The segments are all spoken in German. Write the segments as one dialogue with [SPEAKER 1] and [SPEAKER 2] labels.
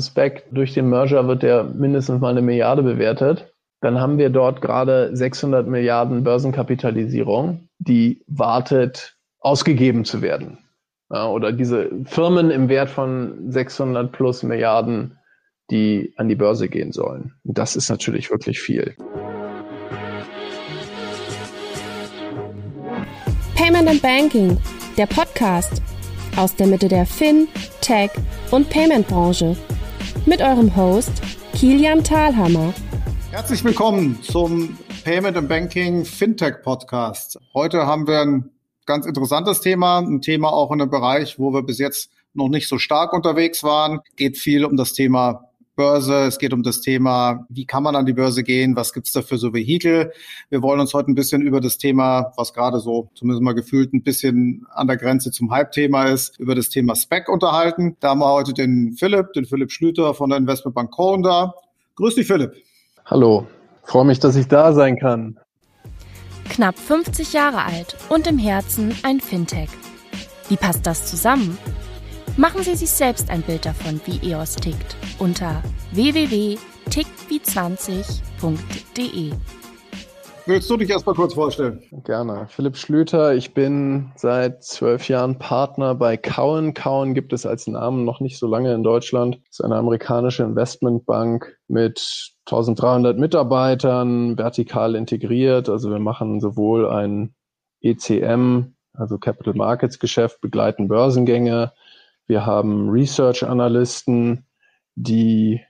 [SPEAKER 1] Spec. Durch den Merger wird der mindestens mal eine Milliarde bewertet. Dann haben wir dort gerade 600 Milliarden Börsenkapitalisierung, die wartet, ausgegeben zu werden. Ja, oder diese Firmen im Wert von 600 plus Milliarden, die an die Börse gehen sollen. Und das ist natürlich wirklich viel.
[SPEAKER 2] Payment and Banking, der Podcast aus der Mitte der Fin, Tech und Payment Branche. Mit eurem Host Kilian Thalhammer.
[SPEAKER 3] Herzlich willkommen zum Payment and Banking Fintech Podcast. Heute haben wir ein ganz interessantes Thema, ein Thema auch in einem Bereich, wo wir bis jetzt noch nicht so stark unterwegs waren. Geht viel um das Thema Börse. Es geht um das Thema, wie kann man an die Börse gehen? Was gibt's da für so Vehikel? Wir wollen uns heute ein bisschen über das Thema, was gerade so zumindest mal gefühlt ein bisschen an der Grenze zum Hype-Thema ist, über das Thema Spec unterhalten. Da haben wir heute den Philipp, den Philipp Schlüter von der Investmentbank Cohen da. Grüß dich, Philipp.
[SPEAKER 1] Hallo. Freue mich, dass ich da sein kann.
[SPEAKER 2] Knapp 50 Jahre alt und im Herzen ein Fintech. Wie passt das zusammen? Machen Sie sich selbst ein Bild davon, wie EOS tickt, unter www.ticktwie20.de.
[SPEAKER 3] Willst du dich erstmal kurz vorstellen?
[SPEAKER 1] Gerne. Philipp Schlüter, ich bin seit zwölf Jahren Partner bei Cowen. Cowen gibt es als Namen noch nicht so lange in Deutschland. Das ist eine amerikanische Investmentbank mit 1300 Mitarbeitern, vertikal integriert. Also wir machen sowohl ein ECM, also Capital Markets Geschäft, begleiten Börsengänge, wir haben Research-Analysten, die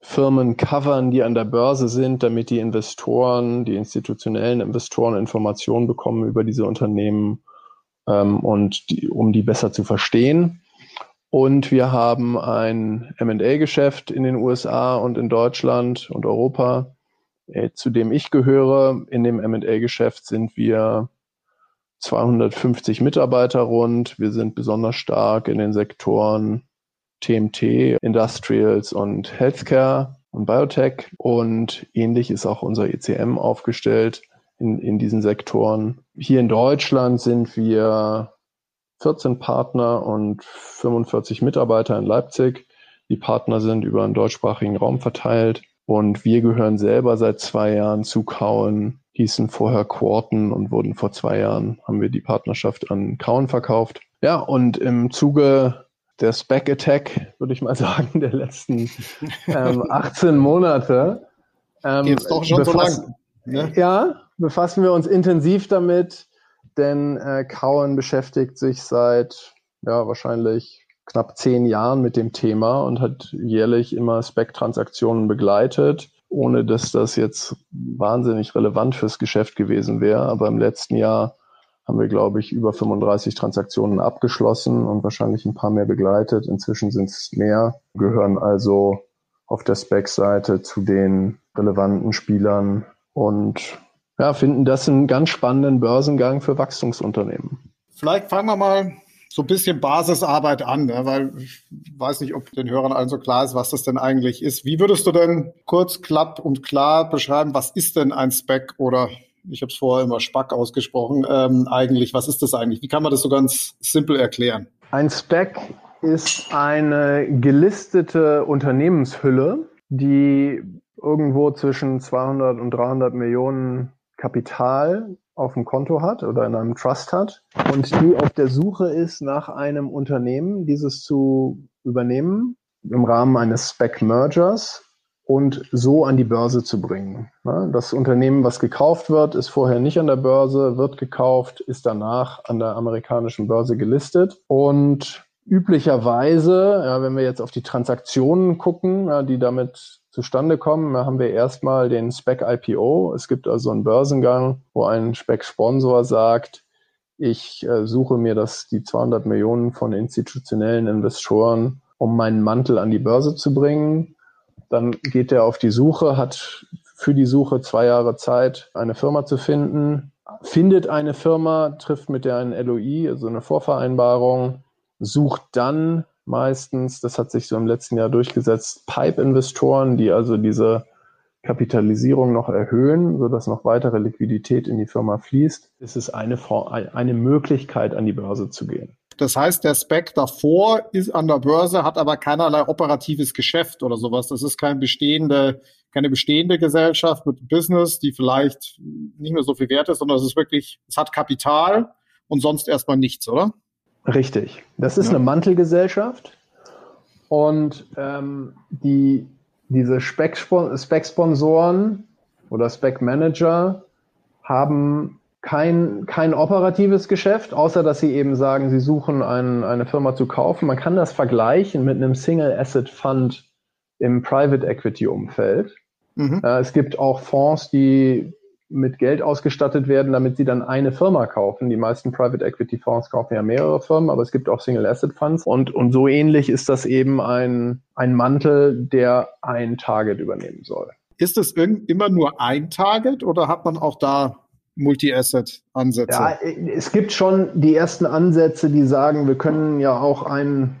[SPEAKER 1] Firmen covern, die an der Börse sind, damit die Investoren, die institutionellen Investoren Informationen bekommen über diese Unternehmen ähm, und die, um die besser zu verstehen. Und wir haben ein M&A-Geschäft in den USA und in Deutschland und Europa, äh, zu dem ich gehöre. In dem M&A-Geschäft sind wir 250 Mitarbeiter rund. Wir sind besonders stark in den Sektoren TMT, Industrials und Healthcare und Biotech. Und ähnlich ist auch unser ECM aufgestellt in, in diesen Sektoren. Hier in Deutschland sind wir 14 Partner und 45 Mitarbeiter in Leipzig. Die Partner sind über einen deutschsprachigen Raum verteilt. Und wir gehören selber seit zwei Jahren zu Kauen hießen vorher Quarten und wurden vor zwei Jahren, haben wir die Partnerschaft an Kauen verkauft. Ja, und im Zuge der Spec Attack, würde ich mal sagen, der letzten ähm, 18 Monate.
[SPEAKER 3] Ähm, Jetzt doch schon so lang.
[SPEAKER 1] Ne? Ja, befassen wir uns intensiv damit, denn äh, Cowen beschäftigt sich seit ja wahrscheinlich knapp zehn Jahren mit dem Thema und hat jährlich immer Spec-Transaktionen begleitet ohne dass das jetzt wahnsinnig relevant fürs Geschäft gewesen wäre. Aber im letzten Jahr haben wir, glaube ich, über 35 Transaktionen abgeschlossen und wahrscheinlich ein paar mehr begleitet. Inzwischen sind es mehr, gehören also auf der Spec-Seite zu den relevanten Spielern und ja, finden das einen ganz spannenden Börsengang für Wachstumsunternehmen.
[SPEAKER 3] Vielleicht fangen wir mal so ein bisschen Basisarbeit an, ne? weil ich weiß nicht, ob den Hörern allen so klar ist, was das denn eigentlich ist. Wie würdest du denn kurz, klapp und klar beschreiben, was ist denn ein Spec oder ich habe es vorher immer Spack ausgesprochen, ähm, eigentlich, was ist das eigentlich? Wie kann man das so ganz simpel erklären?
[SPEAKER 1] Ein Spec ist eine gelistete Unternehmenshülle, die irgendwo zwischen 200 und 300 Millionen Kapital auf dem Konto hat oder in einem Trust hat und die auf der Suche ist nach einem Unternehmen, dieses zu übernehmen im Rahmen eines Spec-Mergers und so an die Börse zu bringen. Das Unternehmen, was gekauft wird, ist vorher nicht an der Börse, wird gekauft, ist danach an der amerikanischen Börse gelistet und üblicherweise, ja, wenn wir jetzt auf die Transaktionen gucken, die damit zustande kommen, haben wir erstmal den Spec IPO. Es gibt also einen Börsengang, wo ein Spec-Sponsor sagt, ich äh, suche mir das, die 200 Millionen von institutionellen Investoren, um meinen Mantel an die Börse zu bringen. Dann geht er auf die Suche, hat für die Suche zwei Jahre Zeit, eine Firma zu finden, findet eine Firma, trifft mit der ein LOI, also eine Vorvereinbarung, sucht dann meistens, das hat sich so im letzten Jahr durchgesetzt, Pipe-Investoren, die also diese Kapitalisierung noch erhöhen, sodass noch weitere Liquidität in die Firma fließt, ist es eine, eine Möglichkeit, an die Börse zu gehen.
[SPEAKER 3] Das heißt, der Spec davor ist an der Börse, hat aber keinerlei operatives Geschäft oder sowas. Das ist kein bestehende, keine bestehende Gesellschaft mit Business, die vielleicht nicht mehr so viel wert ist, sondern es ist wirklich, es hat Kapital und sonst erstmal nichts, oder?
[SPEAKER 1] Richtig. Das ist ja. eine Mantelgesellschaft und ähm, die, diese Spec-Sponsoren oder Spec-Manager haben kein, kein operatives Geschäft, außer dass sie eben sagen, sie suchen ein, eine Firma zu kaufen. Man kann das vergleichen mit einem Single Asset Fund im Private Equity Umfeld. Mhm. Äh, es gibt auch Fonds, die mit Geld ausgestattet werden, damit sie dann eine Firma kaufen. Die meisten Private Equity Fonds kaufen ja mehrere Firmen, aber es gibt auch Single Asset Funds. Und, und so ähnlich ist das eben ein, ein Mantel, der ein Target übernehmen soll.
[SPEAKER 3] Ist es immer nur ein Target oder hat man auch da Multi-Asset-Ansätze?
[SPEAKER 1] Ja, es gibt schon die ersten Ansätze, die sagen, wir können ja auch ein,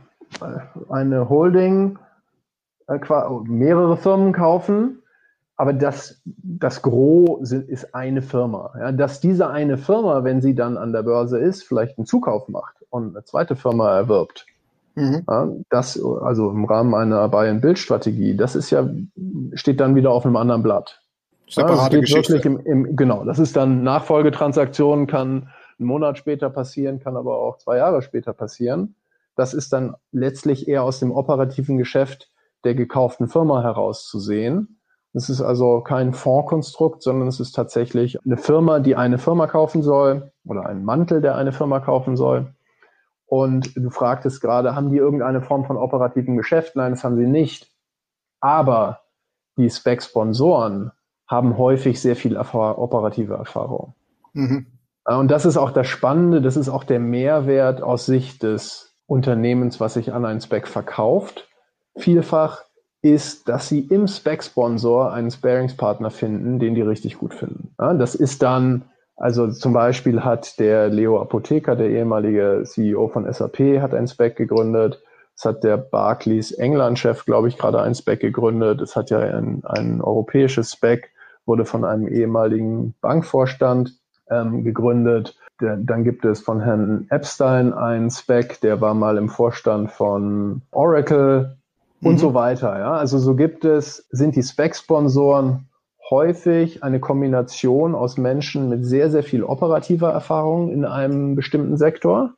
[SPEAKER 1] eine Holding, äh, mehrere Firmen kaufen, aber das, das Gros sind, ist eine Firma. Ja, dass diese eine Firma, wenn sie dann an der Börse ist, vielleicht einen Zukauf macht und eine zweite Firma erwirbt, mhm. ja, das also im Rahmen einer Buy-and-Build-Strategie, das ist ja, steht dann wieder auf einem anderen Blatt. Separate ja, Geschichte. Im, im, genau, das ist dann Nachfolgetransaktionen, kann einen Monat später passieren, kann aber auch zwei Jahre später passieren. Das ist dann letztlich eher aus dem operativen Geschäft der gekauften Firma herauszusehen. Es ist also kein Fondskonstrukt, sondern es ist tatsächlich eine Firma, die eine Firma kaufen soll oder ein Mantel, der eine Firma kaufen soll. Und du fragtest gerade, haben die irgendeine Form von operativen Geschäft? Nein, das haben sie nicht. Aber die Spec-Sponsoren haben häufig sehr viel Erfahr operative Erfahrung. Mhm. Und das ist auch das Spannende, das ist auch der Mehrwert aus Sicht des Unternehmens, was sich an einen Spec verkauft. Vielfach ist, dass sie im Spec-Sponsor einen Sparingspartner finden, den die richtig gut finden. Ja, das ist dann, also zum Beispiel hat der Leo Apotheker, der ehemalige CEO von SAP, hat einen Spec gegründet. Es hat der Barclays England-Chef, glaube ich, gerade einen Spec gegründet. Es hat ja ein, ein europäisches Spec wurde von einem ehemaligen Bankvorstand ähm, gegründet. Dann gibt es von Herrn Epstein einen Spec, der war mal im Vorstand von Oracle mhm. und so weiter. Ja? Also so gibt es, sind die Spec-Sponsoren häufig eine Kombination aus Menschen mit sehr, sehr viel operativer Erfahrung in einem bestimmten Sektor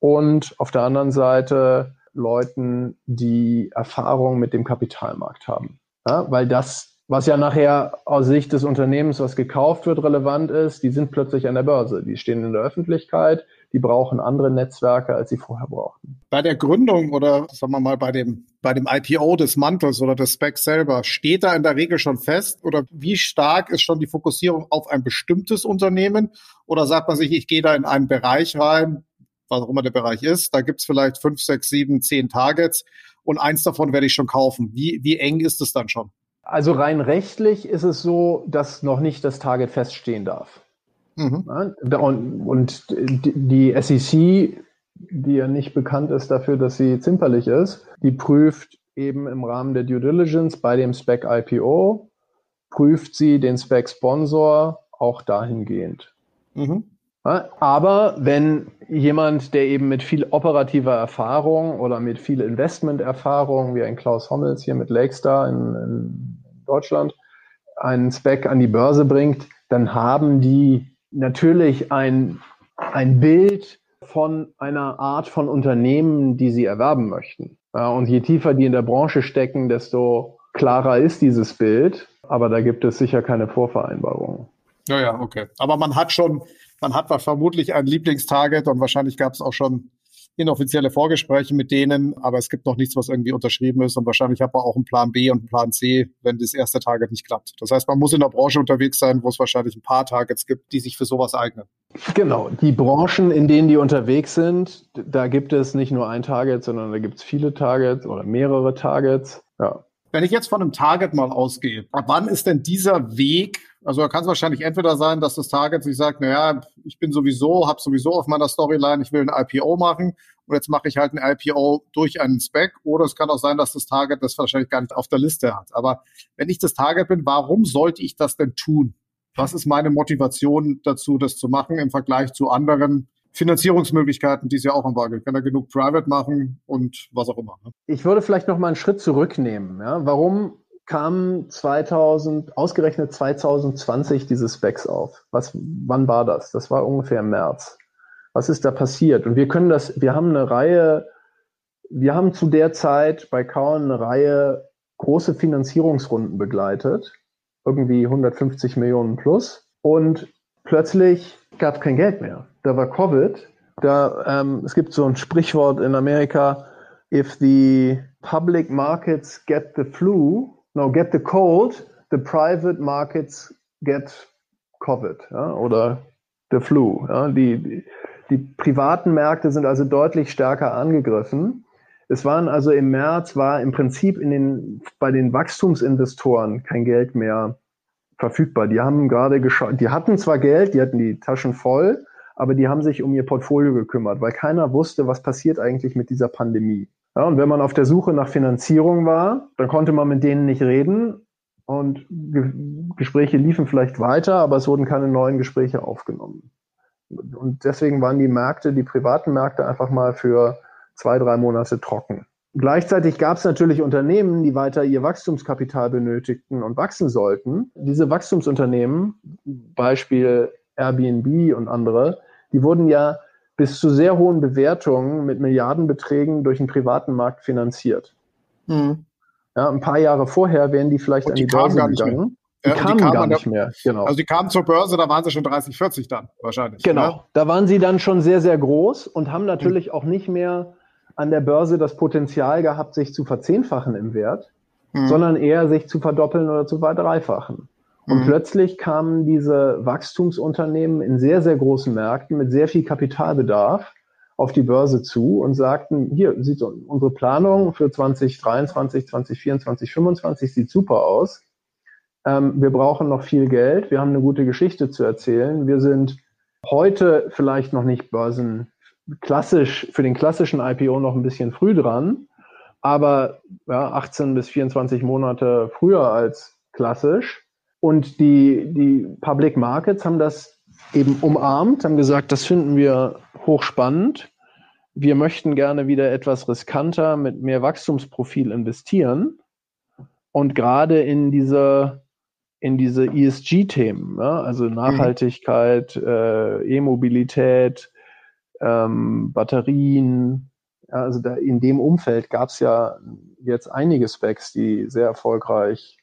[SPEAKER 1] und auf der anderen Seite Leuten, die Erfahrung mit dem Kapitalmarkt haben. Ja, weil das was ja nachher aus Sicht des Unternehmens, was gekauft wird, relevant ist, die sind plötzlich an der Börse. Die stehen in der Öffentlichkeit, die brauchen andere Netzwerke, als sie vorher brauchten.
[SPEAKER 3] Bei der Gründung oder sagen wir mal bei dem, bei dem IPO des Mantels oder des Specs selber, steht da in der Regel schon fest oder wie stark ist schon die Fokussierung auf ein bestimmtes Unternehmen? Oder sagt man sich, ich gehe da in einen Bereich rein, was auch immer der Bereich ist, da gibt's vielleicht fünf, sechs, sieben, zehn Targets und eins davon werde ich schon kaufen. Wie, wie eng ist es dann schon?
[SPEAKER 1] Also rein rechtlich ist es so, dass noch nicht das Target feststehen darf. Mhm. Und, und die SEC, die ja nicht bekannt ist dafür, dass sie zimperlich ist, die prüft eben im Rahmen der Due Diligence bei dem Spec IPO, prüft sie den Spec Sponsor auch dahingehend. Mhm. Aber wenn jemand, der eben mit viel operativer Erfahrung oder mit viel Investmenterfahrung, wie ein Klaus Hommels hier mit Lakestar in, in Deutschland, einen Spec an die Börse bringt, dann haben die natürlich ein, ein Bild von einer Art von Unternehmen, die sie erwerben möchten. und je tiefer die in der Branche stecken, desto klarer ist dieses Bild. Aber da gibt es sicher keine Vorvereinbarungen.
[SPEAKER 3] Ja, ja, okay. Aber man hat schon man hat vermutlich ein Lieblingstarget und wahrscheinlich gab es auch schon inoffizielle Vorgespräche mit denen, aber es gibt noch nichts, was irgendwie unterschrieben ist und wahrscheinlich hat man auch einen Plan B und einen Plan C, wenn das erste Target nicht klappt. Das heißt, man muss in der Branche unterwegs sein, wo es wahrscheinlich ein paar Targets gibt, die sich für sowas eignen.
[SPEAKER 1] Genau, die Branchen, in denen die unterwegs sind, da gibt es nicht nur ein Target, sondern da gibt es viele Targets oder mehrere Targets. Ja.
[SPEAKER 3] Wenn ich jetzt von einem Target mal ausgehe, ab wann ist denn dieser Weg also da kann es wahrscheinlich entweder sein, dass das Target sich sagt, naja, ich bin sowieso, habe sowieso auf meiner Storyline, ich will ein IPO machen und jetzt mache ich halt ein IPO durch einen Spec. Oder es kann auch sein, dass das Target das wahrscheinlich gar nicht auf der Liste hat. Aber wenn ich das Target bin, warum sollte ich das denn tun? Was ist meine Motivation dazu, das zu machen im Vergleich zu anderen Finanzierungsmöglichkeiten, die es ja auch am Markt gibt. Kann er genug Private machen und was auch immer. Ne?
[SPEAKER 1] Ich würde vielleicht noch mal einen Schritt zurücknehmen. Ja? Warum kam 2000, ausgerechnet 2020 diese Specs auf? Was, wann war das? Das war ungefähr im März. Was ist da passiert? Und wir können das, wir haben eine Reihe, wir haben zu der Zeit bei Kauen eine Reihe große Finanzierungsrunden begleitet. Irgendwie 150 Millionen plus. Und plötzlich gab es kein Geld mehr. Da war Covid. Da, ähm, es gibt so ein Sprichwort in Amerika, if the public markets get the flu, no, get the cold, the private markets get Covid ja, oder the flu. Ja. Die, die, die privaten Märkte sind also deutlich stärker angegriffen. Es waren also im März war im Prinzip in den, bei den Wachstumsinvestoren kein Geld mehr verfügbar. Die haben gerade geschaut, die hatten zwar Geld, die hatten die Taschen voll, aber die haben sich um ihr Portfolio gekümmert, weil keiner wusste, was passiert eigentlich mit dieser Pandemie. Ja, und wenn man auf der Suche nach Finanzierung war, dann konnte man mit denen nicht reden und Ge Gespräche liefen vielleicht weiter, aber es wurden keine neuen Gespräche aufgenommen. Und deswegen waren die Märkte, die privaten Märkte einfach mal für zwei, drei Monate trocken. Gleichzeitig gab es natürlich Unternehmen, die weiter ihr Wachstumskapital benötigten und wachsen sollten. Diese Wachstumsunternehmen, Beispiel Airbnb und andere, die wurden ja bis zu sehr hohen Bewertungen mit Milliardenbeträgen durch den privaten Markt finanziert. Mhm. Ja, ein paar Jahre vorher wären die vielleicht und an die, die Börse gegangen.
[SPEAKER 3] Die, ja, kamen die kamen gar nicht mehr. Genau. Also die kamen zur Börse, da waren sie schon 30, 40 dann wahrscheinlich.
[SPEAKER 1] Genau, ne? da waren sie dann schon sehr, sehr groß und haben natürlich mhm. auch nicht mehr an der Börse das Potenzial gehabt, sich zu verzehnfachen im Wert, mhm. sondern eher sich zu verdoppeln oder zu verdreifachen. Und mhm. plötzlich kamen diese Wachstumsunternehmen in sehr, sehr großen Märkten mit sehr viel Kapitalbedarf auf die Börse zu und sagten, hier sieht unsere Planung für 2023, 2024, 2025 sieht super aus. Ähm, wir brauchen noch viel Geld. Wir haben eine gute Geschichte zu erzählen. Wir sind heute vielleicht noch nicht Börsen klassisch, für den klassischen IPO noch ein bisschen früh dran, aber ja, 18 bis 24 Monate früher als klassisch. Und die, die Public Markets haben das eben umarmt, haben gesagt, das finden wir hochspannend. Wir möchten gerne wieder etwas riskanter mit mehr Wachstumsprofil investieren. Und gerade in diese, in diese ESG-Themen, ja, also mhm. Nachhaltigkeit, mhm. äh, E-Mobilität, ähm, Batterien. Ja, also da, in dem Umfeld gab es ja jetzt einige Specs, die sehr erfolgreich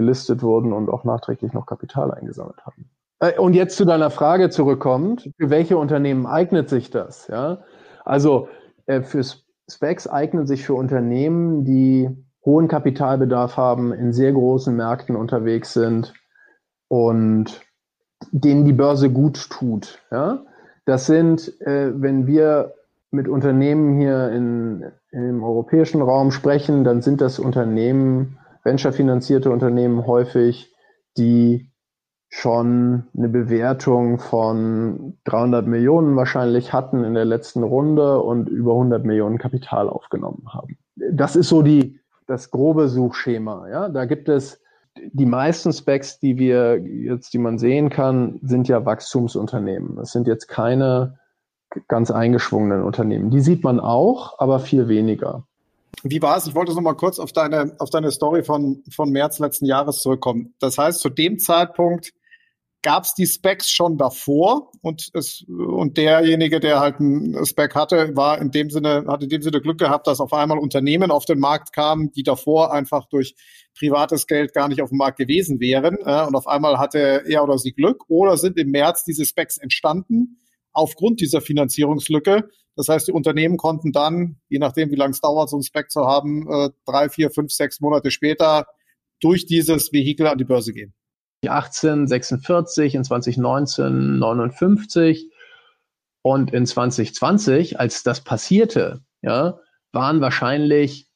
[SPEAKER 1] gelistet wurden und auch nachträglich noch Kapital eingesammelt haben. Äh, und jetzt zu deiner Frage zurückkommt, für welche Unternehmen eignet sich das? Ja? Also äh, für Specs eignen sich für Unternehmen, die hohen Kapitalbedarf haben, in sehr großen Märkten unterwegs sind und denen die Börse gut tut. Ja? Das sind, äh, wenn wir mit Unternehmen hier in, im europäischen Raum sprechen, dann sind das Unternehmen, venture-finanzierte Unternehmen häufig, die schon eine Bewertung von 300 Millionen wahrscheinlich hatten in der letzten Runde und über 100 Millionen Kapital aufgenommen haben. Das ist so die, das grobe Suchschema. Ja, da gibt es die meisten Specs, die wir jetzt, die man sehen kann, sind ja Wachstumsunternehmen. Das sind jetzt keine ganz eingeschwungenen Unternehmen. Die sieht man auch, aber viel weniger.
[SPEAKER 3] Wie war es? Ich wollte noch mal kurz auf deine, auf deine Story von, von März letzten Jahres zurückkommen. Das heißt, zu dem Zeitpunkt gab es die Specs schon davor und es und derjenige, der halt ein Spec hatte, war in dem Sinne hat in dem Sinne Glück gehabt, dass auf einmal Unternehmen auf den Markt kamen, die davor einfach durch privates Geld gar nicht auf dem Markt gewesen wären äh, und auf einmal hatte er oder sie Glück oder sind im März diese Specs entstanden aufgrund dieser Finanzierungslücke. Das heißt, die Unternehmen konnten dann, je nachdem, wie lange es dauert, so ein Spec zu haben, äh, drei, vier, fünf, sechs Monate später durch dieses Vehikel an die Börse gehen.
[SPEAKER 1] 18, 46, in 2019 59 und in 2020, als das passierte, ja, waren wahrscheinlich,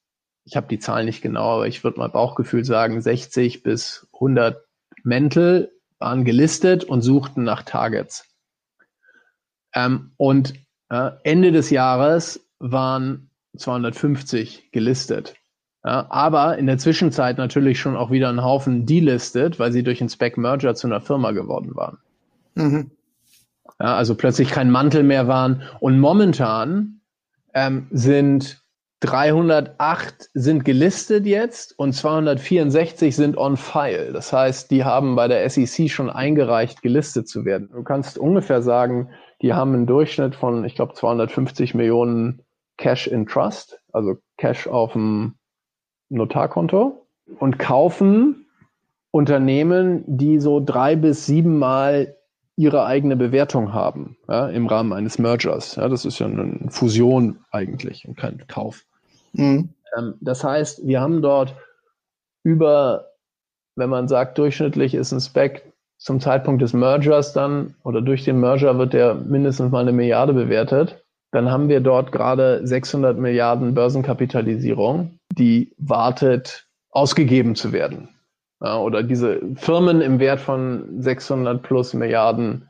[SPEAKER 1] ich habe die Zahlen nicht genau, aber ich würde mal Bauchgefühl sagen, 60 bis 100 Mäntel waren gelistet und suchten nach Targets. Ähm, und äh, Ende des Jahres waren 250 gelistet. Ja, aber in der Zwischenzeit natürlich schon auch wieder ein Haufen delistet, weil sie durch einen Spec-Merger zu einer Firma geworden waren. Mhm. Ja, also plötzlich kein Mantel mehr waren. Und momentan ähm, sind 308 sind gelistet jetzt und 264 sind on file. Das heißt, die haben bei der SEC schon eingereicht, gelistet zu werden. Du kannst ungefähr sagen, die haben einen Durchschnitt von, ich glaube, 250 Millionen Cash in Trust, also Cash auf dem Notarkonto und kaufen Unternehmen, die so drei bis sieben Mal ihre eigene Bewertung haben ja, im Rahmen eines Mergers. Ja, das ist ja eine Fusion eigentlich und kein Kauf. Mhm. Ähm, das heißt, wir haben dort über, wenn man sagt, durchschnittlich ist ein Spec zum Zeitpunkt des Mergers dann oder durch den Merger wird der mindestens mal eine Milliarde bewertet. Dann haben wir dort gerade 600 Milliarden Börsenkapitalisierung, die wartet, ausgegeben zu werden. Ja, oder diese Firmen im Wert von 600 plus Milliarden,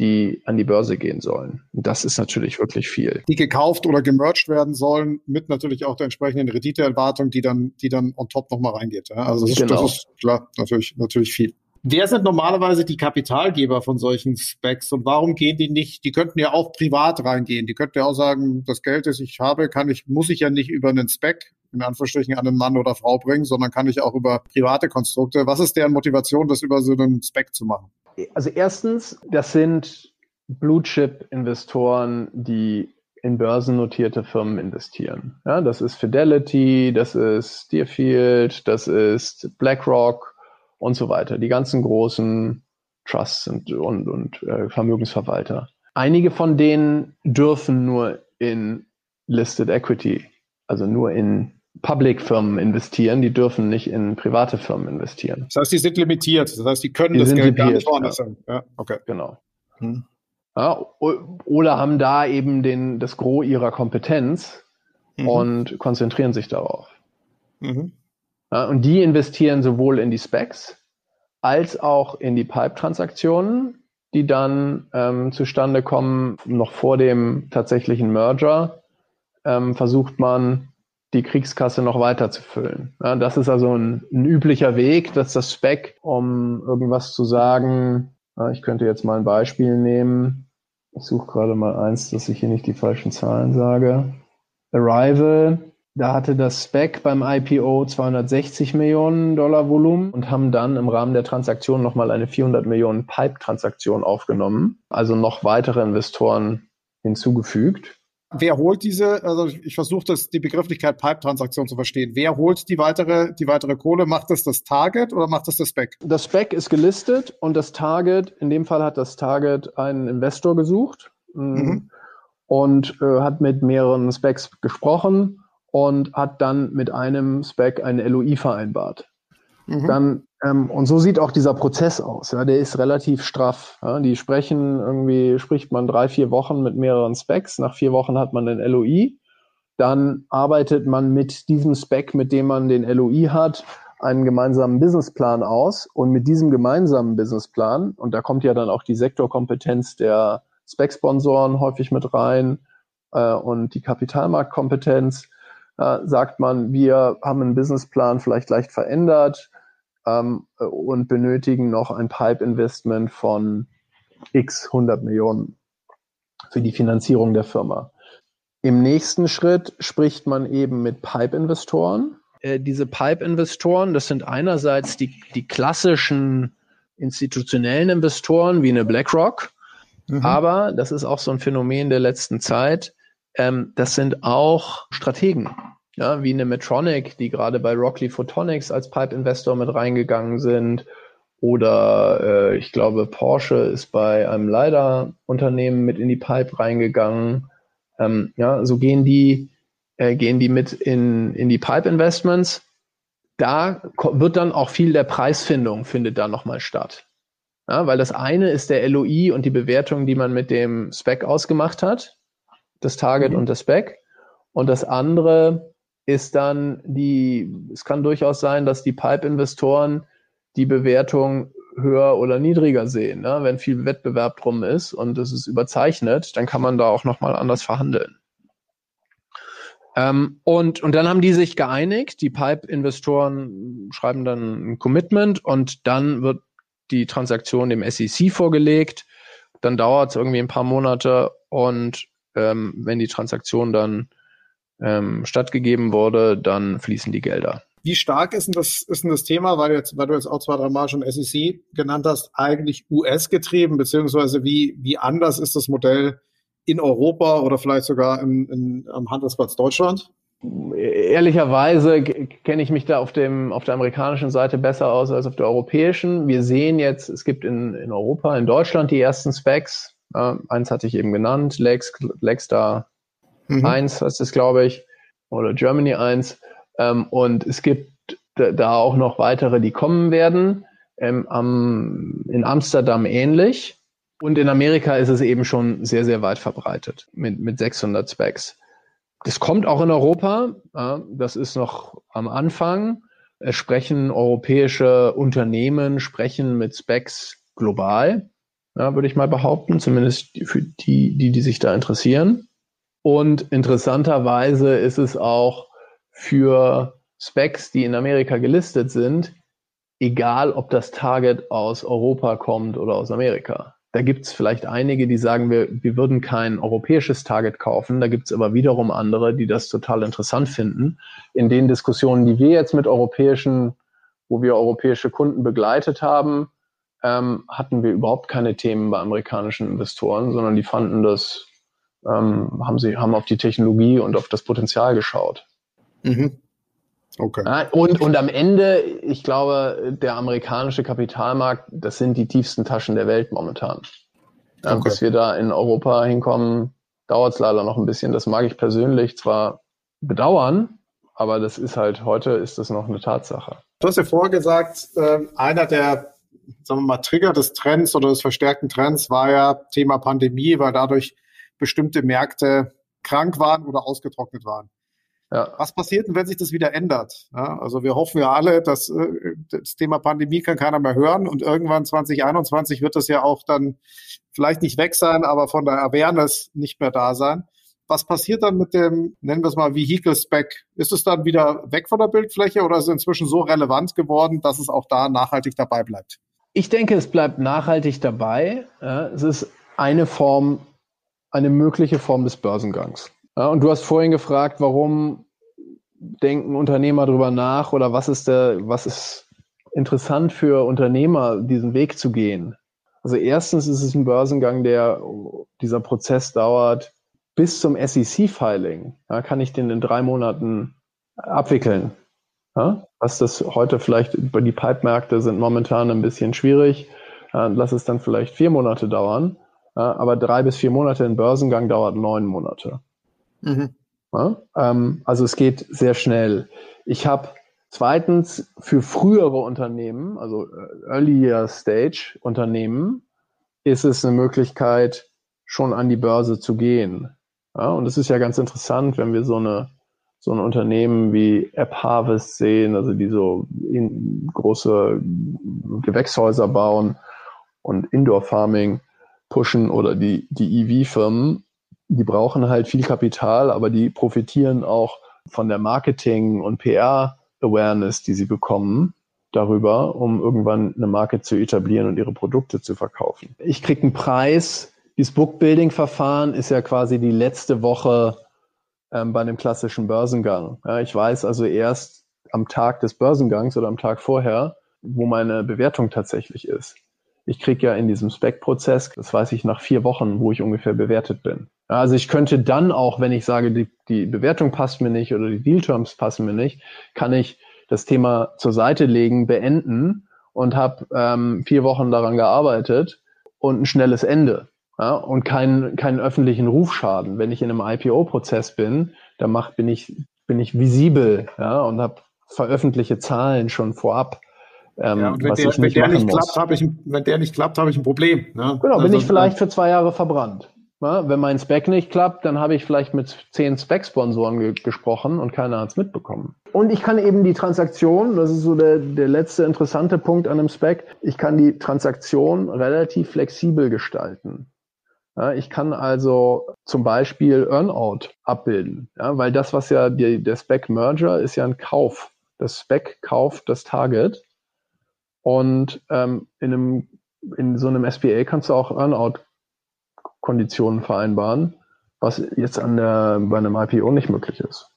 [SPEAKER 1] die an die Börse gehen sollen. Und das ist natürlich wirklich viel.
[SPEAKER 3] Die gekauft oder gemerged werden sollen, mit natürlich auch der entsprechenden Renditeerwartung, die dann, die dann on top nochmal reingeht. Ja, also das, genau. das ist klar, natürlich, natürlich viel. Wer sind normalerweise die Kapitalgeber von solchen Specs und warum gehen die nicht? Die könnten ja auch privat reingehen. Die könnten ja auch sagen, das Geld, das ich habe, kann ich, muss ich ja nicht über einen Spec in Anführungsstrichen an einen Mann oder Frau bringen, sondern kann ich auch über private Konstrukte. Was ist deren Motivation, das über so einen Spec zu machen?
[SPEAKER 1] Also erstens, das sind Blue Chip Investoren, die in börsennotierte Firmen investieren. Ja, das ist Fidelity, das ist Deerfield, das ist BlackRock, und so weiter. Die ganzen großen Trusts und, und, und äh, Vermögensverwalter. Einige von denen dürfen nur in Listed Equity, also nur in Public-Firmen investieren, die dürfen nicht in private Firmen investieren.
[SPEAKER 3] Das heißt, die sind limitiert. Das heißt, die können die das Geld gar nicht woanders
[SPEAKER 1] ja. ja, okay. Genau. Hm. Ja, oder haben da eben den, das Gros ihrer Kompetenz mhm. und konzentrieren sich darauf. Mhm. Und die investieren sowohl in die Specs als auch in die Pipe-Transaktionen, die dann ähm, zustande kommen, noch vor dem tatsächlichen Merger, ähm, versucht man, die Kriegskasse noch weiter zu füllen. Ja, das ist also ein, ein, üblicher Weg, dass das Spec, um irgendwas zu sagen, ich könnte jetzt mal ein Beispiel nehmen. Ich suche gerade mal eins, dass ich hier nicht die falschen Zahlen sage. Arrival da hatte das SPEC beim IPO 260 Millionen Dollar Volumen und haben dann im Rahmen der Transaktion nochmal eine 400 Millionen Pipe-Transaktion aufgenommen, also noch weitere Investoren hinzugefügt.
[SPEAKER 3] Wer holt diese, also ich versuche das, die Begrifflichkeit Pipe-Transaktion zu verstehen. Wer holt die weitere, die weitere Kohle? Macht das das Target oder macht das das SPEC?
[SPEAKER 1] Das SPEC ist gelistet und das Target, in dem Fall hat das Target einen Investor gesucht mhm. und äh, hat mit mehreren SPECs gesprochen und hat dann mit einem Spec eine LOI vereinbart. Mhm. Dann, ähm, und so sieht auch dieser Prozess aus. Ja, der ist relativ straff. Ja, die sprechen irgendwie, spricht man drei, vier Wochen mit mehreren Specs. Nach vier Wochen hat man den LOI. Dann arbeitet man mit diesem Spec, mit dem man den LOI hat, einen gemeinsamen Businessplan aus. Und mit diesem gemeinsamen Businessplan, und da kommt ja dann auch die Sektorkompetenz der Spec-Sponsoren häufig mit rein äh, und die Kapitalmarktkompetenz, äh, sagt man, wir haben einen Businessplan vielleicht leicht verändert ähm, und benötigen noch ein Pipe-Investment von x 100 Millionen für die Finanzierung der Firma. Im nächsten Schritt spricht man eben mit Pipe-Investoren. Äh, diese Pipe-Investoren, das sind einerseits die, die klassischen institutionellen Investoren wie eine BlackRock, mhm. aber das ist auch so ein Phänomen der letzten Zeit. Ähm, das sind auch Strategen, ja, wie eine Medtronic, die gerade bei Rockley Photonics als Pipe-Investor mit reingegangen sind. Oder äh, ich glaube, Porsche ist bei einem LiDAR-Unternehmen mit in die Pipe reingegangen. Ähm, ja, so gehen die, äh, gehen die mit in, in die Pipe-Investments. Da wird dann auch viel der Preisfindung findet da nochmal statt. Ja, weil das eine ist der LOI und die Bewertung, die man mit dem Spec ausgemacht hat, das Target mhm. und das Spec. Und das andere ist dann die, es kann durchaus sein, dass die Pipe-Investoren die Bewertung höher oder niedriger sehen. Ne? Wenn viel Wettbewerb drum ist und es ist überzeichnet, dann kann man da auch nochmal anders verhandeln. Ähm, und, und dann haben die sich geeinigt, die Pipe-Investoren schreiben dann ein Commitment und dann wird die Transaktion dem SEC vorgelegt dann dauert es irgendwie ein paar Monate und ähm, wenn die Transaktion dann ähm, stattgegeben wurde, dann fließen die Gelder.
[SPEAKER 3] Wie stark ist denn das, ist denn das Thema, weil, jetzt, weil du jetzt auch zwei, drei Mal schon SEC genannt hast, eigentlich US-getrieben, beziehungsweise wie, wie anders ist das Modell in Europa oder vielleicht sogar in, in, am Handelsplatz Deutschland?
[SPEAKER 1] Ehrlicherweise kenne ich mich da auf, dem, auf der amerikanischen Seite besser aus als auf der europäischen. Wir sehen jetzt, es gibt in, in Europa, in Deutschland die ersten Specs. Äh, eins hatte ich eben genannt, Lex, Lexstar mhm. 1 heißt es, glaube ich, oder Germany 1. Ähm, und es gibt da auch noch weitere, die kommen werden. Ähm, am, in Amsterdam ähnlich. Und in Amerika ist es eben schon sehr, sehr weit verbreitet mit, mit 600 Specs. Das kommt auch in Europa. Das ist noch am Anfang. Es sprechen europäische Unternehmen, sprechen mit Specs global, ja, würde ich mal behaupten, zumindest für die, die, die sich da interessieren. Und interessanterweise ist es auch für Specs, die in Amerika gelistet sind, egal ob das Target aus Europa kommt oder aus Amerika. Da gibt es vielleicht einige, die sagen, wir, wir würden kein europäisches Target kaufen. Da gibt es aber wiederum andere, die das total interessant finden. In den Diskussionen, die wir jetzt mit europäischen, wo wir europäische Kunden begleitet haben, ähm, hatten wir überhaupt keine Themen bei amerikanischen Investoren, sondern die fanden das, ähm, haben sie, haben auf die Technologie und auf das Potenzial geschaut. Mhm. Okay. Ja, und, und am Ende, ich glaube, der amerikanische Kapitalmarkt, das sind die tiefsten Taschen der Welt momentan. Ja, okay. Bis wir da in Europa hinkommen, dauert es leider noch ein bisschen. Das mag ich persönlich zwar bedauern, aber das ist halt, heute ist das noch eine Tatsache.
[SPEAKER 3] Du hast ja vorher gesagt, äh, einer der, sagen wir mal, Trigger des Trends oder des verstärkten Trends war ja Thema Pandemie, weil dadurch bestimmte Märkte krank waren oder ausgetrocknet waren. Ja. Was passiert denn, wenn sich das wieder ändert? Ja, also wir hoffen ja alle, dass äh, das Thema Pandemie kann keiner mehr hören und irgendwann 2021 wird das ja auch dann vielleicht nicht weg sein, aber von der Awareness nicht mehr da sein. Was passiert dann mit dem, nennen wir es mal Vehicle-Spec? Ist es dann wieder weg von der Bildfläche oder ist es inzwischen so relevant geworden, dass es auch da nachhaltig dabei bleibt?
[SPEAKER 1] Ich denke, es bleibt nachhaltig dabei. Ja, es ist eine Form, eine mögliche Form des Börsengangs. Ja, und du hast vorhin gefragt, warum denken Unternehmer darüber nach oder was ist der, was ist interessant für Unternehmer, diesen Weg zu gehen? Also erstens ist es ein Börsengang, der dieser Prozess dauert bis zum SEC-Filing. Ja, kann ich den in drei Monaten abwickeln? Ja, was das heute vielleicht über die Pipe-Märkte sind momentan ein bisschen schwierig. Ja, lass es dann vielleicht vier Monate dauern. Aber drei bis vier Monate in Börsengang dauert neun Monate. Mhm. Ähm, also es geht sehr schnell. Ich habe zweitens für frühere Unternehmen, also äh, Earlier Stage Unternehmen, ist es eine Möglichkeit, schon an die Börse zu gehen. Und es ist ja ganz interessant, wenn wir so eine so ein Unternehmen wie App Harvest sehen, also die so große Gewächshäuser bauen und Indoor Farming pushen oder die, die EV-Firmen, die brauchen halt viel Kapital, aber die profitieren auch von der Marketing- und PR-Awareness, die sie bekommen darüber, um irgendwann eine Marke zu etablieren und ihre Produkte zu verkaufen. Ich kriege einen Preis. Dieses Bookbuilding-Verfahren ist ja quasi die letzte Woche ähm, bei einem klassischen Börsengang. Ja, ich weiß also erst am Tag des Börsengangs oder am Tag vorher, wo meine Bewertung tatsächlich ist. Ich kriege ja in diesem Spec-Prozess, das weiß ich nach vier Wochen, wo ich ungefähr bewertet bin. Also ich könnte dann auch, wenn ich sage, die, die Bewertung passt mir nicht oder die Deal-Terms passen mir nicht, kann ich das Thema zur Seite legen, beenden und habe ähm, vier Wochen daran gearbeitet und ein schnelles Ende. Ja, und keinen keinen öffentlichen Rufschaden. Wenn ich in einem IPO-Prozess bin, dann mach, bin, ich, bin ich visibel ja, und habe veröffentliche Zahlen schon vorab.
[SPEAKER 3] Ähm, ja, und wenn, der, wenn der, nicht klappt, habe ich, wenn der nicht klappt, habe ich ein Problem.
[SPEAKER 1] Ne? Genau, also, bin ich vielleicht für zwei Jahre verbrannt. Na, wenn mein Spec nicht klappt, dann habe ich vielleicht mit zehn Spec-Sponsoren ge gesprochen und keiner hat es mitbekommen. Und ich kann eben die Transaktion, das ist so der, der letzte interessante Punkt an einem Spec, ich kann die Transaktion relativ flexibel gestalten. Ja, ich kann also zum Beispiel Earnout abbilden, ja, weil das, was ja die, der Spec-Merger ist ja ein Kauf. Das Spec kauft das Target und ähm, in, einem, in so einem SPA kannst du auch Earnout Konditionen vereinbaren, was jetzt an der, bei einem IPO nicht möglich ist.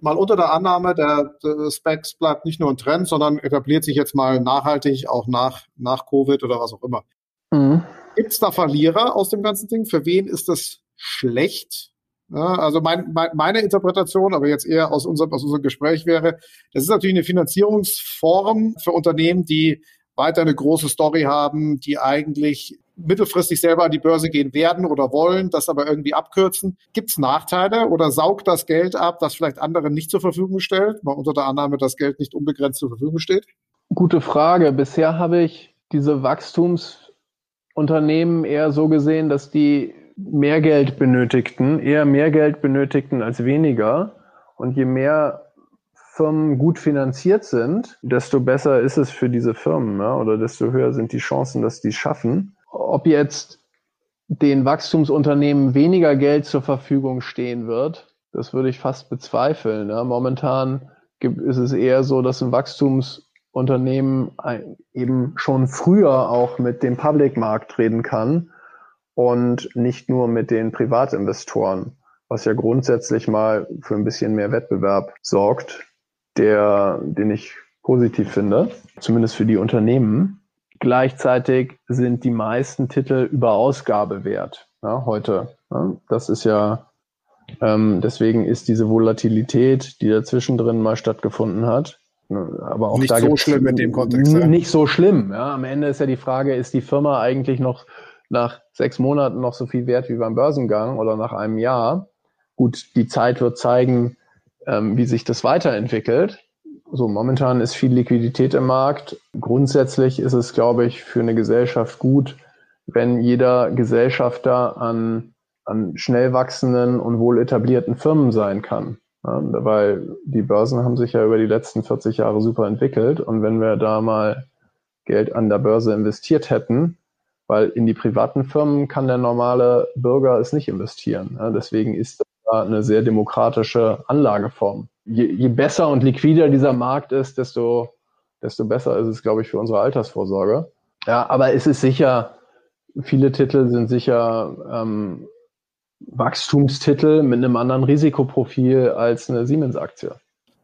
[SPEAKER 3] Mal unter der Annahme, der, der Specs bleibt nicht nur ein Trend, sondern etabliert sich jetzt mal nachhaltig, auch nach, nach Covid oder was auch immer. Mhm. Gibt es da Verlierer aus dem ganzen Ding? Für wen ist das schlecht? Ja, also mein, mein, meine Interpretation, aber jetzt eher aus unserem, aus unserem Gespräch wäre, das ist natürlich eine Finanzierungsform für Unternehmen, die weiter eine große Story haben, die eigentlich mittelfristig selber an die Börse gehen werden oder wollen, das aber irgendwie abkürzen. Gibt es Nachteile oder saugt das Geld ab, das vielleicht anderen nicht zur Verfügung stellt, mal unter der Annahme, dass Geld nicht unbegrenzt zur Verfügung steht?
[SPEAKER 1] Gute Frage. Bisher habe ich diese Wachstumsunternehmen eher so gesehen, dass die mehr Geld benötigten, eher mehr Geld benötigten als weniger. Und je mehr Firmen gut finanziert sind, desto besser ist es für diese Firmen ja, oder desto höher sind die Chancen, dass die es schaffen. Ob jetzt den Wachstumsunternehmen weniger Geld zur Verfügung stehen wird, das würde ich fast bezweifeln. Ja. Momentan ist es eher so, dass ein Wachstumsunternehmen eben schon früher auch mit dem Public-Markt reden kann und nicht nur mit den Privatinvestoren, was ja grundsätzlich mal für ein bisschen mehr Wettbewerb sorgt der, den ich positiv finde, zumindest für die Unternehmen. Gleichzeitig sind die meisten Titel über Ausgabe wert ja, heute. Ja, das ist ja, ähm, deswegen ist diese Volatilität, die dazwischen drin mal stattgefunden hat,
[SPEAKER 3] aber auch nicht da so schlimm in dem Kontext.
[SPEAKER 1] Nicht so schlimm. Ja. Am Ende ist ja die Frage, ist die Firma eigentlich noch nach sechs Monaten noch so viel wert wie beim Börsengang oder nach einem Jahr? Gut, die Zeit wird zeigen, ähm, wie sich das weiterentwickelt. So, momentan ist viel Liquidität im Markt. Grundsätzlich ist es, glaube ich, für eine Gesellschaft gut, wenn jeder Gesellschafter an, an schnell wachsenden und wohl etablierten Firmen sein kann. Ja, weil die Börsen haben sich ja über die letzten 40 Jahre super entwickelt. Und wenn wir da mal Geld an der Börse investiert hätten, weil in die privaten Firmen kann der normale Bürger es nicht investieren. Deswegen ist eine sehr demokratische Anlageform. Je, je besser und liquider dieser Markt ist, desto, desto besser ist es, glaube ich, für unsere Altersvorsorge. Ja, aber es ist sicher, viele Titel sind sicher ähm, Wachstumstitel mit einem anderen Risikoprofil als eine Siemens-Aktie.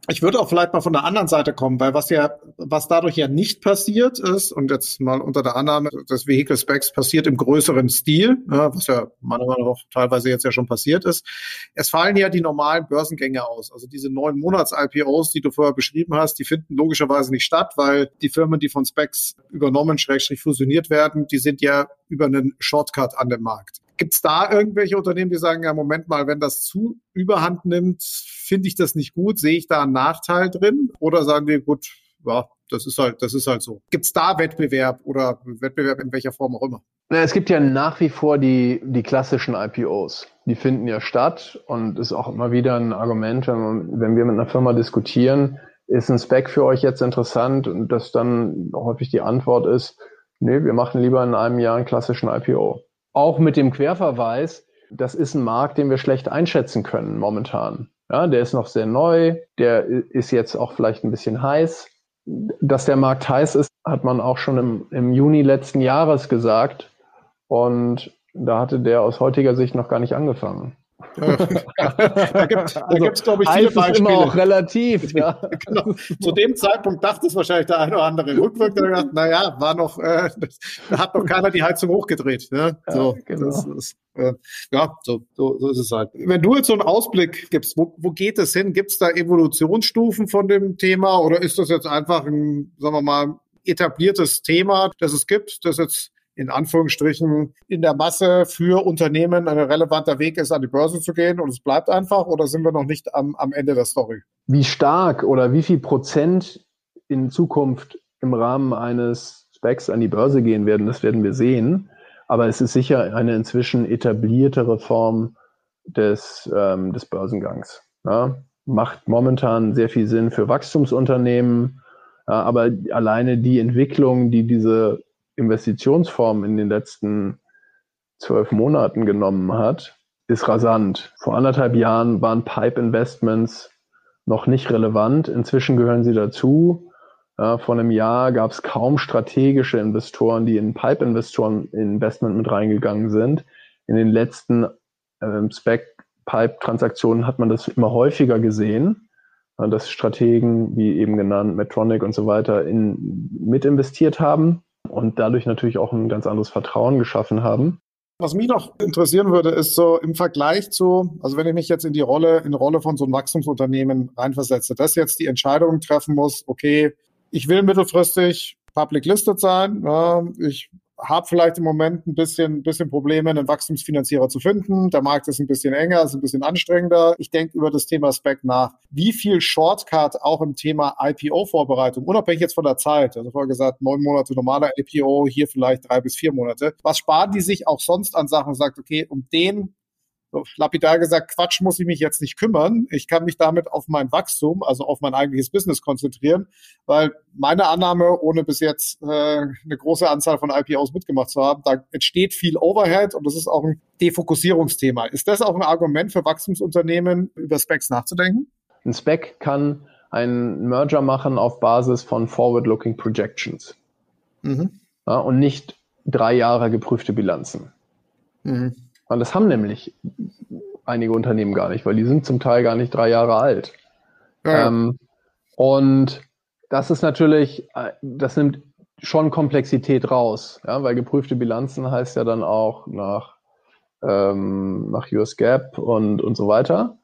[SPEAKER 3] Ich würde auch vielleicht mal von der anderen Seite kommen, weil was ja, was dadurch ja nicht passiert ist, und jetzt mal unter der Annahme des Vehicle Specs passiert im größeren Stil, ja, was ja meiner Meinung nach teilweise jetzt ja schon passiert ist. Es fallen ja die normalen Börsengänge aus. Also diese neun Monats-IPOs, die du vorher beschrieben hast, die finden logischerweise nicht statt, weil die Firmen, die von Specs übernommen, schrägstrich fusioniert werden, die sind ja über einen Shortcut an dem Markt. Gibt es da irgendwelche Unternehmen, die sagen, ja, Moment mal, wenn das zu überhand nimmt, finde ich das nicht gut, sehe ich da einen Nachteil drin? Oder sagen die, gut, ja, das ist halt, das ist halt so. Gibt es da Wettbewerb oder Wettbewerb in welcher Form auch immer?
[SPEAKER 1] Na, es gibt ja nach wie vor die, die klassischen IPOs. Die finden ja statt und ist auch immer wieder ein Argument, wenn, man, wenn wir mit einer Firma diskutieren, ist ein Spec für euch jetzt interessant und dass dann häufig die Antwort ist, nee, wir machen lieber in einem Jahr einen klassischen IPO auch mit dem Querverweis, das ist ein Markt, den wir schlecht einschätzen können momentan. Ja, der ist noch sehr neu, der ist jetzt auch vielleicht ein bisschen heiß. Dass der Markt heiß ist, hat man auch schon im, im Juni letzten Jahres gesagt. Und da hatte der aus heutiger Sicht noch gar nicht angefangen
[SPEAKER 3] da gibt es, also, glaube ich, viele Beispiele.
[SPEAKER 1] immer auch relativ. Ja.
[SPEAKER 3] genau. Zu dem Zeitpunkt dachte es wahrscheinlich der eine oder andere rückwirkend, gedacht, naja, war noch, äh, da hat noch keiner die Heizung hochgedreht. Ne? So, ja, genau. das ist, äh, ja so, so, so ist es halt. Wenn du jetzt so einen Ausblick gibst, wo, wo geht es hin? Gibt es da Evolutionsstufen von dem Thema oder ist das jetzt einfach ein, sagen wir mal, etabliertes Thema, das es gibt, das jetzt in Anführungsstrichen in der Masse für Unternehmen ein relevanter Weg ist, an die Börse zu gehen und es bleibt einfach oder sind wir noch nicht am, am Ende der Story?
[SPEAKER 1] Wie stark oder wie viel Prozent in Zukunft im Rahmen eines Specs an die Börse gehen werden, das werden wir sehen. Aber es ist sicher eine inzwischen etabliertere Form des, ähm, des Börsengangs. Ja? Macht momentan sehr viel Sinn für Wachstumsunternehmen, aber alleine die Entwicklung, die diese Investitionsform in den letzten zwölf Monaten genommen hat, ist rasant. Vor anderthalb Jahren waren Pipe Investments noch nicht relevant. Inzwischen gehören sie dazu. Ja, vor einem Jahr gab es kaum strategische Investoren, die in Pipe-Investoren Investment mit reingegangen sind. in den letzten ähm, Spec-Pipe-Transaktionen hat man das immer häufiger gesehen, äh, dass Strategen, wie eben genannt, Medtronic und so weiter, in, mit investiert haben und dadurch natürlich auch ein ganz anderes Vertrauen geschaffen haben.
[SPEAKER 3] Was mich noch interessieren würde, ist so im Vergleich zu, also wenn ich mich jetzt in die Rolle, in die Rolle von so einem Wachstumsunternehmen reinversetze, dass jetzt die Entscheidung treffen muss, okay, ich will mittelfristig public listed sein, ich habe vielleicht im Moment ein bisschen, bisschen Probleme, einen Wachstumsfinanzierer zu finden. Der Markt ist ein bisschen enger, ist ein bisschen anstrengender. Ich denke über das Thema Spec nach. Wie viel Shortcut auch im Thema IPO-Vorbereitung, unabhängig jetzt von der Zeit, also vorher gesagt, neun Monate normaler IPO, hier vielleicht drei bis vier Monate. Was sparen die sich auch sonst an Sachen und sagt, okay, um den lapidar gesagt, Quatsch muss ich mich jetzt nicht kümmern. Ich kann mich damit auf mein Wachstum, also auf mein eigentliches Business konzentrieren, weil meine Annahme, ohne bis jetzt äh, eine große Anzahl von IPOs mitgemacht zu haben, da entsteht viel Overhead und das ist auch ein Defokussierungsthema. Ist das auch ein Argument für Wachstumsunternehmen, über Specs nachzudenken?
[SPEAKER 1] Ein Spec kann einen Merger machen auf Basis von Forward-Looking Projections mhm. ja, und nicht drei Jahre geprüfte Bilanzen. Mhm. Und das haben nämlich einige Unternehmen gar nicht, weil die sind zum Teil gar nicht drei Jahre alt. Ja. Ähm, und das ist natürlich, äh, das nimmt schon Komplexität raus, ja, weil geprüfte Bilanzen heißt ja dann auch nach, ähm, nach US Gap und, und so weiter.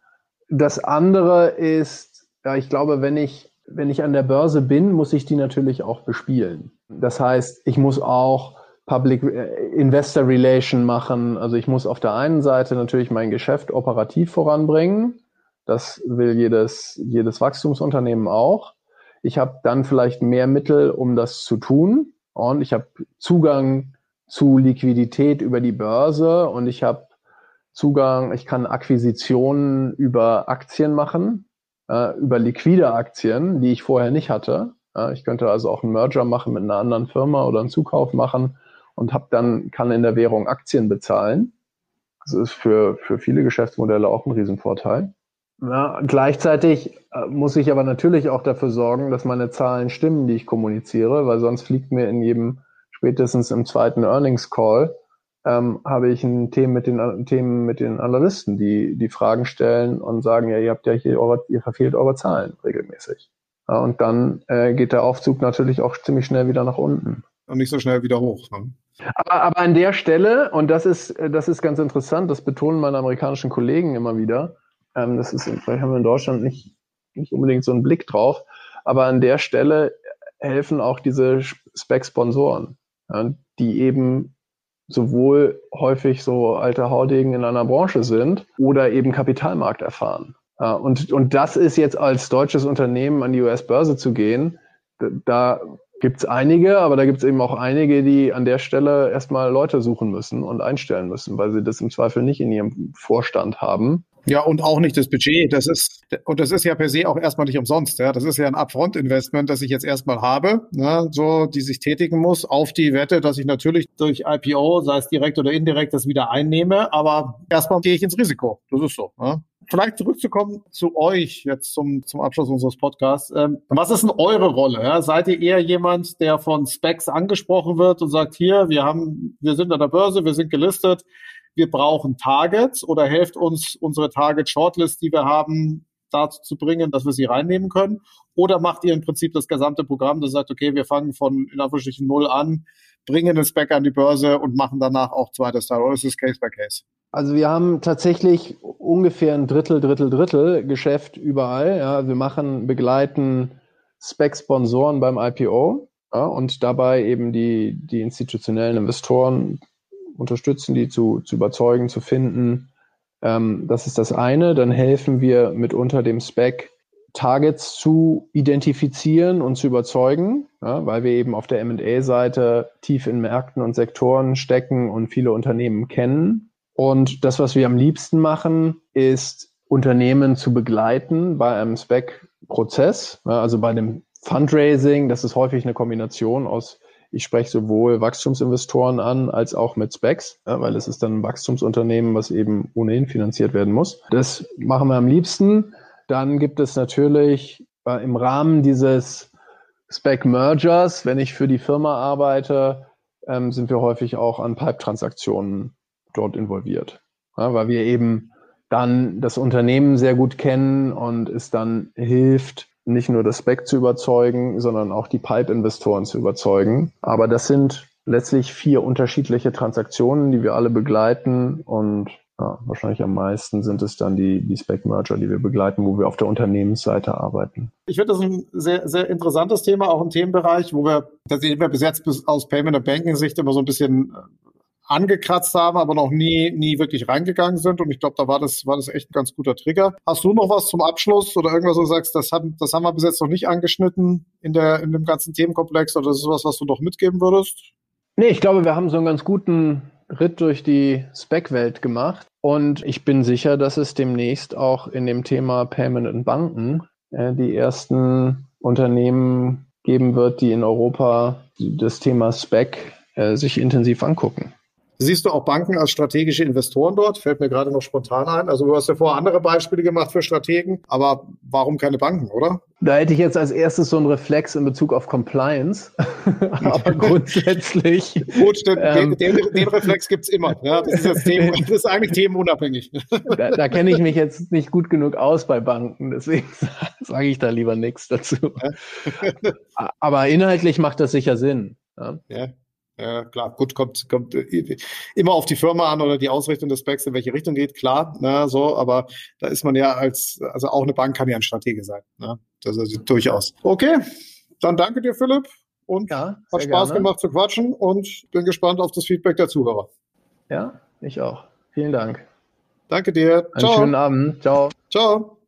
[SPEAKER 1] Das andere ist, ja, ich glaube, wenn ich, wenn ich an der Börse bin, muss ich die natürlich auch bespielen. Das heißt, ich muss auch Public äh, Investor Relation machen. Also ich muss auf der einen Seite natürlich mein Geschäft operativ voranbringen. Das will jedes, jedes Wachstumsunternehmen auch. Ich habe dann vielleicht mehr Mittel, um das zu tun. Und ich habe Zugang zu Liquidität über die Börse und ich habe Zugang, ich kann Akquisitionen über Aktien machen, äh, über liquide Aktien, die ich vorher nicht hatte. Ich könnte also auch einen Merger machen mit einer anderen Firma oder einen Zukauf machen und habe dann, kann in der Währung Aktien bezahlen. Das ist für, für viele Geschäftsmodelle auch ein Riesenvorteil. Ja, gleichzeitig äh, muss ich aber natürlich auch dafür sorgen, dass meine Zahlen stimmen, die ich kommuniziere, weil sonst fliegt mir in jedem, spätestens im zweiten Earnings Call, ähm, habe ich ein Thema mit den Themen mit den Analysten, die die Fragen stellen und sagen, ja, ihr habt ja hier eure, ihr verfehlt eure Zahlen regelmäßig. Ja, und dann äh, geht der Aufzug natürlich auch ziemlich schnell wieder nach unten.
[SPEAKER 3] Und nicht so schnell wieder hoch. Ne?
[SPEAKER 1] Aber, aber an der Stelle, und das ist, das ist ganz interessant, das betonen meine amerikanischen Kollegen immer wieder, ähm, das ist, vielleicht haben wir in Deutschland nicht, nicht unbedingt so einen Blick drauf, aber an der Stelle helfen auch diese Spec-Sponsoren, ja, die eben sowohl häufig so alte Haudegen in einer Branche sind oder eben Kapitalmarkt erfahren. Ja, und, und das ist jetzt als deutsches Unternehmen an die US-Börse zu gehen, da Gibt es einige, aber da gibt es eben auch einige, die an der Stelle erstmal Leute suchen müssen und einstellen müssen, weil sie das im Zweifel nicht in ihrem Vorstand haben.
[SPEAKER 3] Ja, und auch nicht das Budget. Das ist, und das ist ja per se auch erstmal nicht umsonst. Ja. Das ist ja ein Upfront-Investment, das ich jetzt erstmal habe, ne, so, die sich tätigen muss, auf die Wette, dass ich natürlich durch IPO, sei es direkt oder indirekt, das wieder einnehme. Aber erstmal gehe ich ins Risiko. Das ist so. Ne vielleicht zurückzukommen zu euch jetzt zum, zum Abschluss unseres Podcasts. Ähm, was ist denn eure Rolle? Ja? Seid ihr eher jemand, der von Specs angesprochen wird und sagt, hier, wir haben, wir sind an der Börse, wir sind gelistet, wir brauchen Targets oder helft uns unsere Target Shortlist, die wir haben, dazu zu bringen, dass wir sie reinnehmen können? Oder macht ihr im Prinzip das gesamte Programm, das sagt, okay, wir fangen von in Anführungsstrichen Null an, bringen den Spec an die Börse und machen danach auch zweites Teil? Oder ist es Case by Case?
[SPEAKER 1] Also wir haben tatsächlich ungefähr ein Drittel, Drittel, Drittel Geschäft überall. Ja. Wir machen, begleiten Spec-Sponsoren beim IPO ja, und dabei eben die, die institutionellen Investoren unterstützen, die zu, zu überzeugen, zu finden. Ähm, das ist das eine. Dann helfen wir mitunter dem Spec Targets zu identifizieren und zu überzeugen, ja, weil wir eben auf der M&A-Seite tief in Märkten und Sektoren stecken und viele Unternehmen kennen und das, was wir am liebsten machen, ist Unternehmen zu begleiten bei einem Spec-Prozess, also bei dem Fundraising. Das ist häufig eine Kombination aus, ich spreche sowohl Wachstumsinvestoren an als auch mit Specs, weil es ist dann ein Wachstumsunternehmen, was eben ohnehin finanziert werden muss. Das machen wir am liebsten. Dann gibt es natürlich äh, im Rahmen dieses Spec-Mergers, wenn ich für die Firma arbeite, ähm, sind wir häufig auch an Pipe-Transaktionen dort involviert. Ja, weil wir eben dann das Unternehmen sehr gut kennen und es dann hilft, nicht nur das Spec zu überzeugen, sondern auch die Pipe-Investoren zu überzeugen. Aber das sind letztlich vier unterschiedliche Transaktionen, die wir alle begleiten und ja, wahrscheinlich am meisten sind es dann die, die Spec-Merger, die wir begleiten, wo wir auf der Unternehmensseite arbeiten.
[SPEAKER 3] Ich finde das ein sehr, sehr interessantes Thema, auch ein Themenbereich, wo wir, das sehen wir bis jetzt aus Payment- und Banking-Sicht immer so ein bisschen angekratzt haben, aber noch nie, nie wirklich reingegangen sind. Und ich glaube, da war das, war das echt ein ganz guter Trigger. Hast du noch was zum Abschluss oder irgendwas, wo du sagst, das haben, das haben wir bis jetzt noch nicht angeschnitten in der, in dem ganzen Themenkomplex oder das ist was, was du noch mitgeben würdest?
[SPEAKER 1] Nee, ich glaube, wir haben so einen ganz guten Ritt durch die Spec-Welt gemacht. Und ich bin sicher, dass es demnächst auch in dem Thema Payment und Banken äh, die ersten Unternehmen geben wird, die in Europa das Thema Spec äh, sich intensiv angucken.
[SPEAKER 3] Siehst du auch Banken als strategische Investoren dort? Fällt mir gerade noch spontan ein. Also du hast ja vorher andere Beispiele gemacht für Strategen, aber warum keine Banken, oder?
[SPEAKER 1] Da hätte ich jetzt als erstes so einen Reflex in Bezug auf Compliance. aber grundsätzlich.
[SPEAKER 3] Gut, den, ähm, den, den Reflex gibt's immer. Ja, das, ist Thema, das ist eigentlich themenunabhängig.
[SPEAKER 1] da, da kenne ich mich jetzt nicht gut genug aus bei Banken, deswegen sage ich da lieber nichts dazu. aber inhaltlich macht das sicher Sinn.
[SPEAKER 3] Ja. ja. Ja, klar, gut, kommt, kommt äh, immer auf die Firma an oder die Ausrichtung des Specs, in welche Richtung geht, klar, ne, so, aber da ist man ja als, also auch eine Bank kann ja ein Stratege sein, ne, das ist durchaus. Okay, dann danke dir, Philipp, und ja, hat Spaß gerne. gemacht zu quatschen und bin gespannt auf das Feedback der Zuhörer.
[SPEAKER 1] Ja, ich auch. Vielen Dank.
[SPEAKER 3] Danke dir.
[SPEAKER 1] Einen schönen Abend. Ciao.
[SPEAKER 3] Ciao.